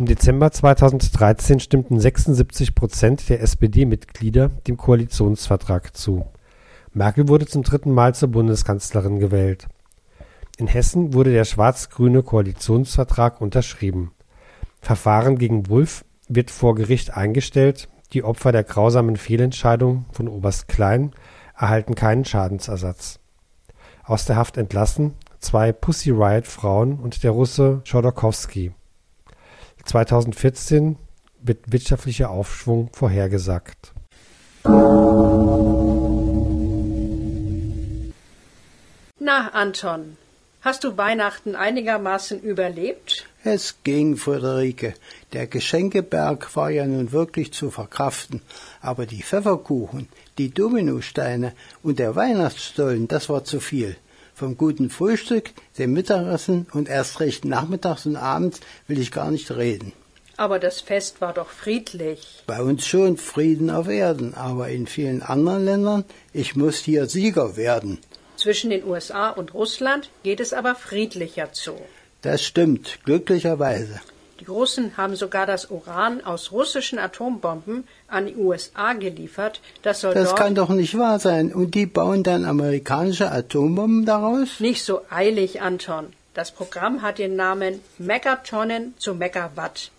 Im Dezember 2013 stimmten 76 Prozent der SPD-Mitglieder dem Koalitionsvertrag zu. Merkel wurde zum dritten Mal zur Bundeskanzlerin gewählt. In Hessen wurde der schwarz-grüne Koalitionsvertrag unterschrieben. Verfahren gegen Wulff wird vor Gericht eingestellt, die Opfer der grausamen Fehlentscheidung von Oberst Klein erhalten keinen Schadensersatz. Aus der Haft entlassen zwei Pussy Riot Frauen und der Russe Chodorkowski. 2014 wird wirtschaftlicher Aufschwung vorhergesagt. Na, Anton, hast du Weihnachten einigermaßen überlebt? Es ging, Friederike. Der Geschenkeberg war ja nun wirklich zu verkraften, aber die Pfefferkuchen, die Dominosteine und der Weihnachtsstollen, das war zu viel. Vom guten Frühstück, dem Mittagessen und erst recht nachmittags und abends will ich gar nicht reden. Aber das Fest war doch friedlich. Bei uns schon Frieden auf Erden, aber in vielen anderen Ländern, ich muss hier Sieger werden. Zwischen den USA und Russland geht es aber friedlicher zu. Das stimmt, glücklicherweise. Die Russen haben sogar das Uran aus russischen Atombomben an die USA geliefert. Das soll Das kann doch nicht wahr sein. Und die bauen dann amerikanische Atombomben daraus? nicht so eilig, Anton. Das Programm hat den Namen Megatonnen zu Megawatt.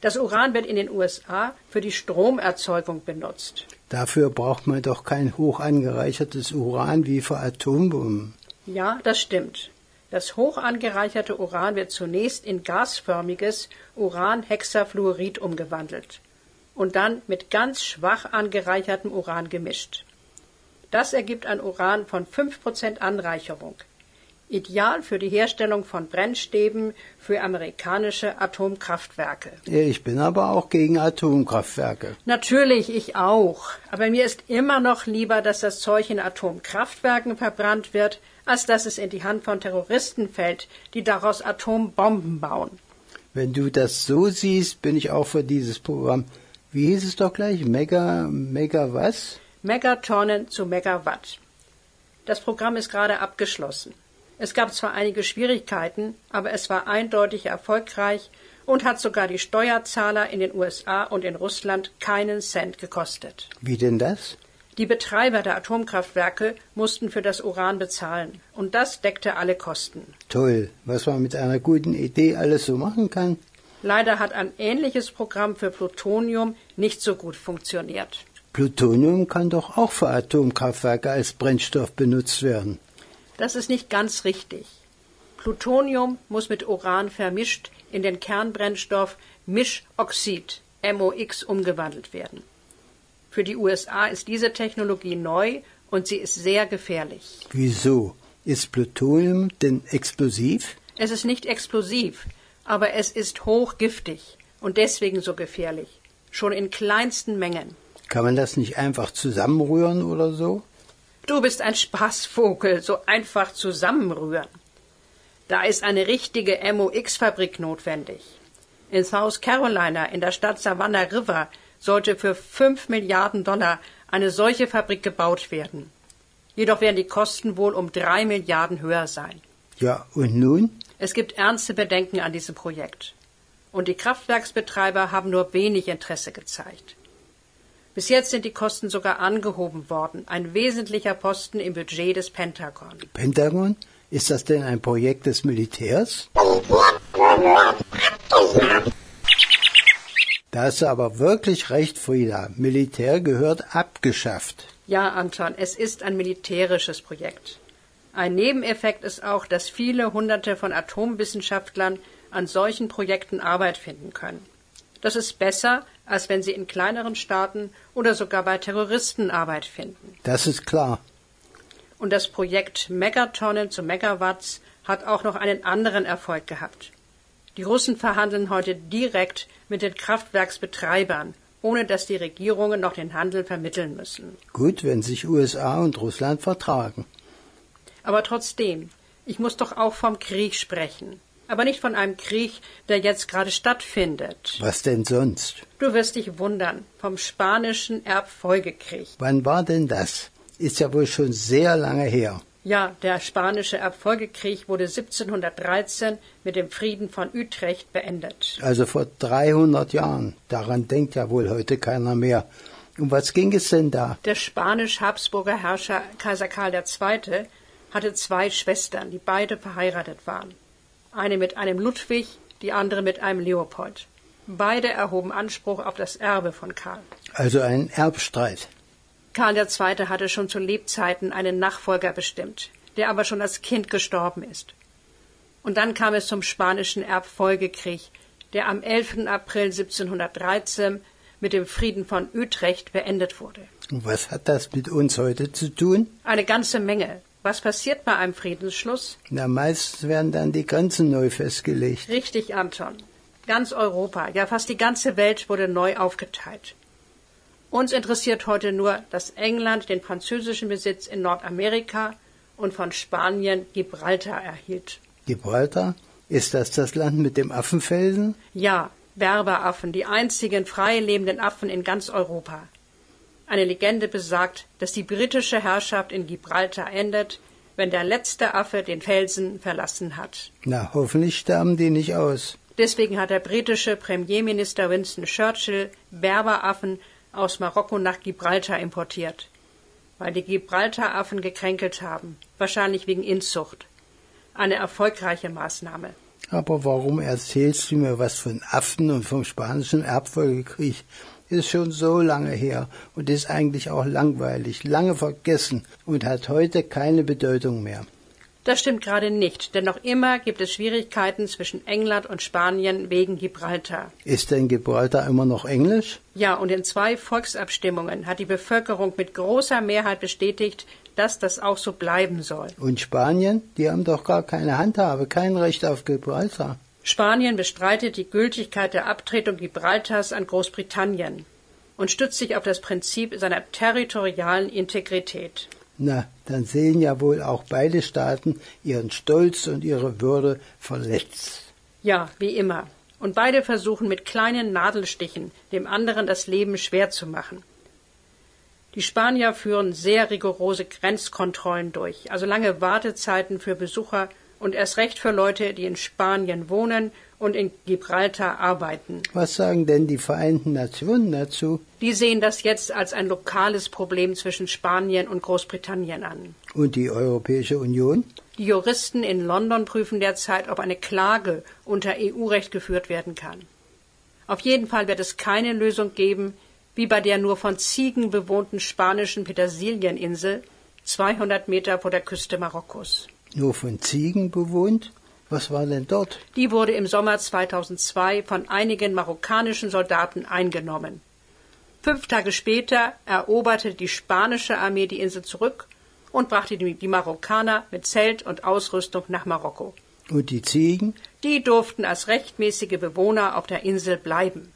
Das Uran wird in den USA für die Stromerzeugung benutzt. Dafür braucht man doch kein hoch angereichertes Uran wie für Atombomben. Ja, das stimmt. Das hoch angereicherte Uran wird zunächst in gasförmiges Uranhexafluorid umgewandelt und dann mit ganz schwach angereichertem Uran gemischt. Das ergibt ein Uran von 5% Anreicherung. Ideal für die Herstellung von Brennstäben für amerikanische Atomkraftwerke. Ich bin aber auch gegen Atomkraftwerke. Natürlich, ich auch. Aber mir ist immer noch lieber, dass das Zeug in Atomkraftwerken verbrannt wird, als dass es in die Hand von Terroristen fällt, die daraus Atombomben bauen. Wenn du das so siehst, bin ich auch für dieses Programm. Wie hieß es doch gleich? Mega, mega was? Megatonnen zu Megawatt. Das Programm ist gerade abgeschlossen. Es gab zwar einige Schwierigkeiten, aber es war eindeutig erfolgreich und hat sogar die Steuerzahler in den USA und in Russland keinen Cent gekostet. Wie denn das? Die Betreiber der Atomkraftwerke mussten für das Uran bezahlen, und das deckte alle Kosten. Toll, was man mit einer guten Idee alles so machen kann. Leider hat ein ähnliches Programm für Plutonium nicht so gut funktioniert. Plutonium kann doch auch für Atomkraftwerke als Brennstoff benutzt werden. Das ist nicht ganz richtig. Plutonium muss mit Uran vermischt in den Kernbrennstoff Mischoxid MOX umgewandelt werden. Für die USA ist diese Technologie neu und sie ist sehr gefährlich. Wieso? Ist Plutonium denn explosiv? Es ist nicht explosiv, aber es ist hochgiftig und deswegen so gefährlich. Schon in kleinsten Mengen. Kann man das nicht einfach zusammenrühren oder so? Du bist ein Spaßvogel, so einfach zusammenrühren. Da ist eine richtige MOX-Fabrik notwendig. In South Carolina, in der Stadt Savannah River, sollte für fünf Milliarden Dollar eine solche Fabrik gebaut werden. Jedoch werden die Kosten wohl um drei Milliarden höher sein. Ja, und nun? Es gibt ernste Bedenken an diesem Projekt. Und die Kraftwerksbetreiber haben nur wenig Interesse gezeigt. Bis jetzt sind die Kosten sogar angehoben worden, ein wesentlicher Posten im Budget des Pentagon. Pentagon? Ist das denn ein Projekt des Militärs? Da hast du aber wirklich recht, Frieda. Militär gehört abgeschafft. Ja, Anton, es ist ein militärisches Projekt. Ein Nebeneffekt ist auch, dass viele Hunderte von Atomwissenschaftlern an solchen Projekten Arbeit finden können. Das ist besser, als wenn sie in kleineren Staaten oder sogar bei Terroristen Arbeit finden. Das ist klar. Und das Projekt Megatonnen zu Megawatts hat auch noch einen anderen Erfolg gehabt. Die Russen verhandeln heute direkt mit den Kraftwerksbetreibern, ohne dass die Regierungen noch den Handel vermitteln müssen. Gut, wenn sich USA und Russland vertragen. Aber trotzdem, ich muss doch auch vom Krieg sprechen. Aber nicht von einem Krieg, der jetzt gerade stattfindet. Was denn sonst? Du wirst dich wundern, vom spanischen Erbfolgekrieg. Wann war denn das? Ist ja wohl schon sehr lange her. Ja, der spanische Erbfolgekrieg wurde 1713 mit dem Frieden von Utrecht beendet. Also vor 300 Jahren. Daran denkt ja wohl heute keiner mehr. Um was ging es denn da? Der spanisch-Habsburger Herrscher Kaiser Karl II. hatte zwei Schwestern, die beide verheiratet waren. Eine mit einem Ludwig, die andere mit einem Leopold. Beide erhoben Anspruch auf das Erbe von Karl. Also ein Erbstreit. Karl II. hatte schon zu Lebzeiten einen Nachfolger bestimmt, der aber schon als Kind gestorben ist. Und dann kam es zum spanischen Erbfolgekrieg, der am 11. April 1713 mit dem Frieden von Utrecht beendet wurde. Und was hat das mit uns heute zu tun? Eine ganze Menge. Was passiert bei einem Friedensschluss? Na, meistens werden dann die Grenzen neu festgelegt. Richtig, Anton. Ganz Europa, ja fast die ganze Welt wurde neu aufgeteilt. Uns interessiert heute nur, dass England den französischen Besitz in Nordamerika und von Spanien Gibraltar erhielt. Gibraltar? Ist das das Land mit dem Affenfelsen? Ja, Berberaffen, die einzigen frei lebenden Affen in ganz Europa. Eine Legende besagt, dass die britische Herrschaft in Gibraltar endet, wenn der letzte Affe den Felsen verlassen hat. Na, hoffentlich sterben die nicht aus. Deswegen hat der britische Premierminister Winston Churchill Berberaffen aus Marokko nach Gibraltar importiert, weil die Gibraltaraffen gekränkelt haben, wahrscheinlich wegen Inzucht. Eine erfolgreiche Maßnahme. Aber warum erzählst du mir was von Affen und vom spanischen Erbfolgekrieg? Ist schon so lange her und ist eigentlich auch langweilig, lange vergessen und hat heute keine Bedeutung mehr. Das stimmt gerade nicht, denn noch immer gibt es Schwierigkeiten zwischen England und Spanien wegen Gibraltar. Ist denn Gibraltar immer noch Englisch? Ja, und in zwei Volksabstimmungen hat die Bevölkerung mit großer Mehrheit bestätigt, dass das auch so bleiben soll. Und Spanien? Die haben doch gar keine Handhabe, kein Recht auf Gibraltar. Spanien bestreitet die Gültigkeit der Abtretung Gibraltars an Großbritannien und stützt sich auf das Prinzip seiner territorialen Integrität. Na, dann sehen ja wohl auch beide Staaten ihren Stolz und ihre Würde verletzt. Ja, wie immer. Und beide versuchen mit kleinen Nadelstichen dem anderen das Leben schwer zu machen. Die Spanier führen sehr rigorose Grenzkontrollen durch, also lange Wartezeiten für Besucher und erst recht für Leute, die in Spanien wohnen und in Gibraltar arbeiten. Was sagen denn die Vereinten Nationen dazu? Die sehen das jetzt als ein lokales Problem zwischen Spanien und Großbritannien an. Und die Europäische Union? Die Juristen in London prüfen derzeit, ob eine Klage unter EU-Recht geführt werden kann. Auf jeden Fall wird es keine Lösung geben, wie bei der nur von Ziegen bewohnten spanischen Petersilieninsel, 200 Meter vor der Küste Marokkos. Nur von Ziegen bewohnt? Was war denn dort? Die wurde im Sommer 2002 von einigen marokkanischen Soldaten eingenommen. Fünf Tage später eroberte die spanische Armee die Insel zurück und brachte die, die Marokkaner mit Zelt und Ausrüstung nach Marokko. Und die Ziegen? Die durften als rechtmäßige Bewohner auf der Insel bleiben.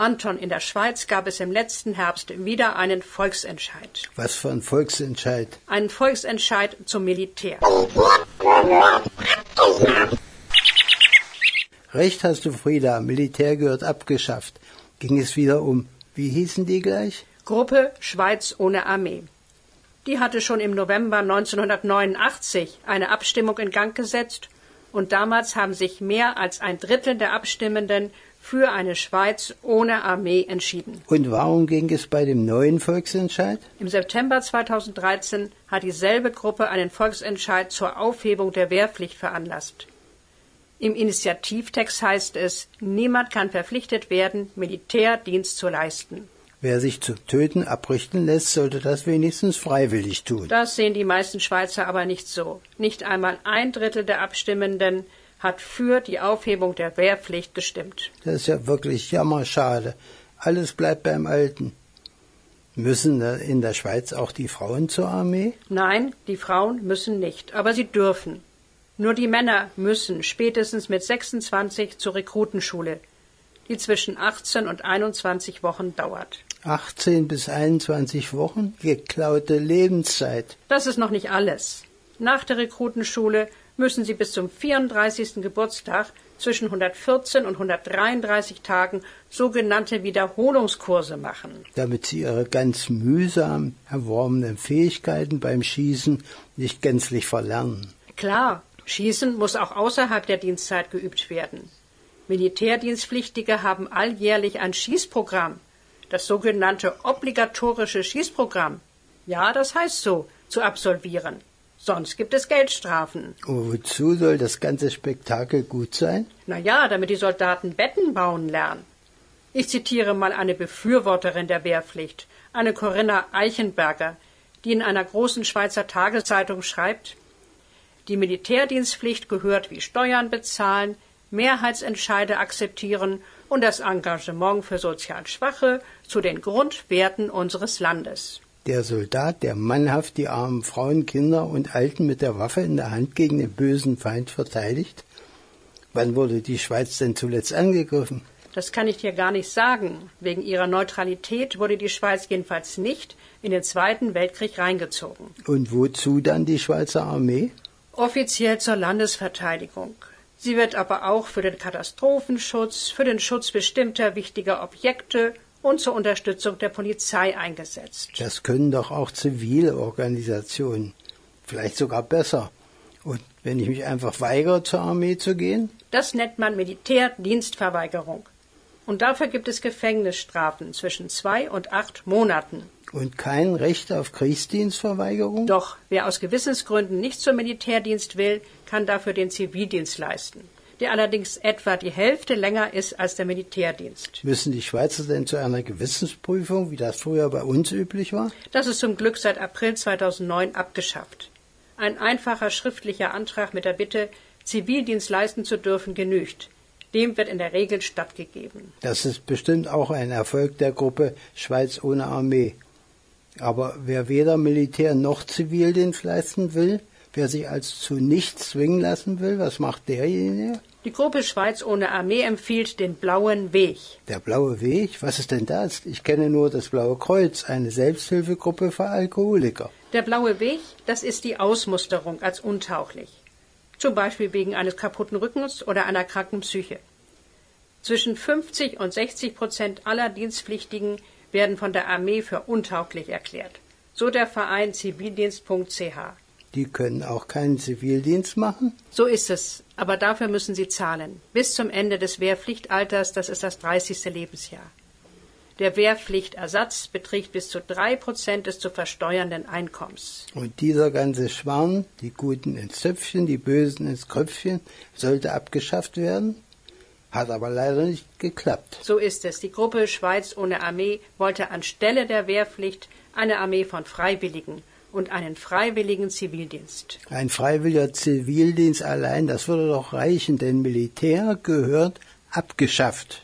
Anton, in der Schweiz gab es im letzten Herbst wieder einen Volksentscheid. Was für ein Volksentscheid? Einen Volksentscheid zum Militär. Recht hast du, Frieda. Militär gehört abgeschafft. Ging es wieder um, wie hießen die gleich? Gruppe Schweiz ohne Armee. Die hatte schon im November 1989 eine Abstimmung in Gang gesetzt und damals haben sich mehr als ein Drittel der Abstimmenden für eine Schweiz ohne Armee entschieden. Und warum ging es bei dem neuen Volksentscheid? Im September 2013 hat dieselbe Gruppe einen Volksentscheid zur Aufhebung der Wehrpflicht veranlasst. Im Initiativtext heißt es, niemand kann verpflichtet werden, Militärdienst zu leisten. Wer sich zum Töten abrichten lässt, sollte das wenigstens freiwillig tun. Das sehen die meisten Schweizer aber nicht so. Nicht einmal ein Drittel der Abstimmenden hat für die Aufhebung der Wehrpflicht gestimmt. Das ist ja wirklich jammerschade. Alles bleibt beim Alten. Müssen in der Schweiz auch die Frauen zur Armee? Nein, die Frauen müssen nicht, aber sie dürfen. Nur die Männer müssen spätestens mit 26 zur Rekrutenschule, die zwischen 18 und 21 Wochen dauert. 18 bis 21 Wochen? Geklaute Lebenszeit. Das ist noch nicht alles. Nach der Rekrutenschule müssen sie bis zum 34. Geburtstag zwischen 114 und 133 Tagen sogenannte Wiederholungskurse machen. Damit sie ihre ganz mühsam erworbenen Fähigkeiten beim Schießen nicht gänzlich verlernen. Klar, Schießen muss auch außerhalb der Dienstzeit geübt werden. Militärdienstpflichtige haben alljährlich ein Schießprogramm, das sogenannte obligatorische Schießprogramm. Ja, das heißt so, zu absolvieren. Sonst gibt es Geldstrafen. Und wozu soll das ganze Spektakel gut sein? Na ja, damit die Soldaten Betten bauen lernen. Ich zitiere mal eine Befürworterin der Wehrpflicht, eine Corinna Eichenberger, die in einer großen Schweizer Tageszeitung schreibt, die Militärdienstpflicht gehört wie Steuern bezahlen, Mehrheitsentscheide akzeptieren und das Engagement für sozial Schwache zu den Grundwerten unseres Landes. Der Soldat, der mannhaft die armen Frauen, Kinder und Alten mit der Waffe in der Hand gegen den bösen Feind verteidigt? Wann wurde die Schweiz denn zuletzt angegriffen? Das kann ich dir gar nicht sagen. Wegen ihrer Neutralität wurde die Schweiz jedenfalls nicht in den Zweiten Weltkrieg reingezogen. Und wozu dann die Schweizer Armee? Offiziell zur Landesverteidigung. Sie wird aber auch für den Katastrophenschutz, für den Schutz bestimmter wichtiger Objekte und zur Unterstützung der Polizei eingesetzt. Das können doch auch zivile Organisationen. Vielleicht sogar besser. Und wenn ich mich einfach weigere, zur Armee zu gehen? Das nennt man Militärdienstverweigerung. Und dafür gibt es Gefängnisstrafen zwischen zwei und acht Monaten. Und kein Recht auf Kriegsdienstverweigerung? Doch, wer aus Gewissensgründen nicht zum Militärdienst will, kann dafür den Zivildienst leisten der allerdings etwa die Hälfte länger ist als der Militärdienst. Müssen die Schweizer denn zu einer Gewissensprüfung, wie das früher bei uns üblich war? Das ist zum Glück seit April 2009 abgeschafft. Ein einfacher schriftlicher Antrag mit der Bitte, Zivildienst leisten zu dürfen, genügt. Dem wird in der Regel stattgegeben. Das ist bestimmt auch ein Erfolg der Gruppe Schweiz ohne Armee. Aber wer weder Militär noch Zivildienst leisten will, wer sich also zu nichts zwingen lassen will, was macht derjenige? Die Gruppe Schweiz ohne Armee empfiehlt den Blauen Weg. Der Blaue Weg? Was ist denn das? Ich kenne nur das Blaue Kreuz, eine Selbsthilfegruppe für Alkoholiker. Der Blaue Weg, das ist die Ausmusterung als untauglich. Zum Beispiel wegen eines kaputten Rückens oder einer kranken Psyche. Zwischen 50 und 60 Prozent aller Dienstpflichtigen werden von der Armee für untauglich erklärt. So der Verein zivildienst.ch. Die können auch keinen Zivildienst machen? So ist es. Aber dafür müssen sie zahlen. Bis zum Ende des Wehrpflichtalters, das ist das 30. Lebensjahr. Der Wehrpflichtersatz beträgt bis zu drei Prozent des zu versteuernden Einkommens. Und dieser ganze Schwarm, die Guten ins Zöpfchen, die Bösen ins Kröpfchen, sollte abgeschafft werden? Hat aber leider nicht geklappt. So ist es. Die Gruppe Schweiz ohne Armee wollte anstelle der Wehrpflicht eine Armee von Freiwilligen und einen freiwilligen Zivildienst. Ein freiwilliger Zivildienst allein, das würde doch reichen, denn Militär gehört abgeschafft.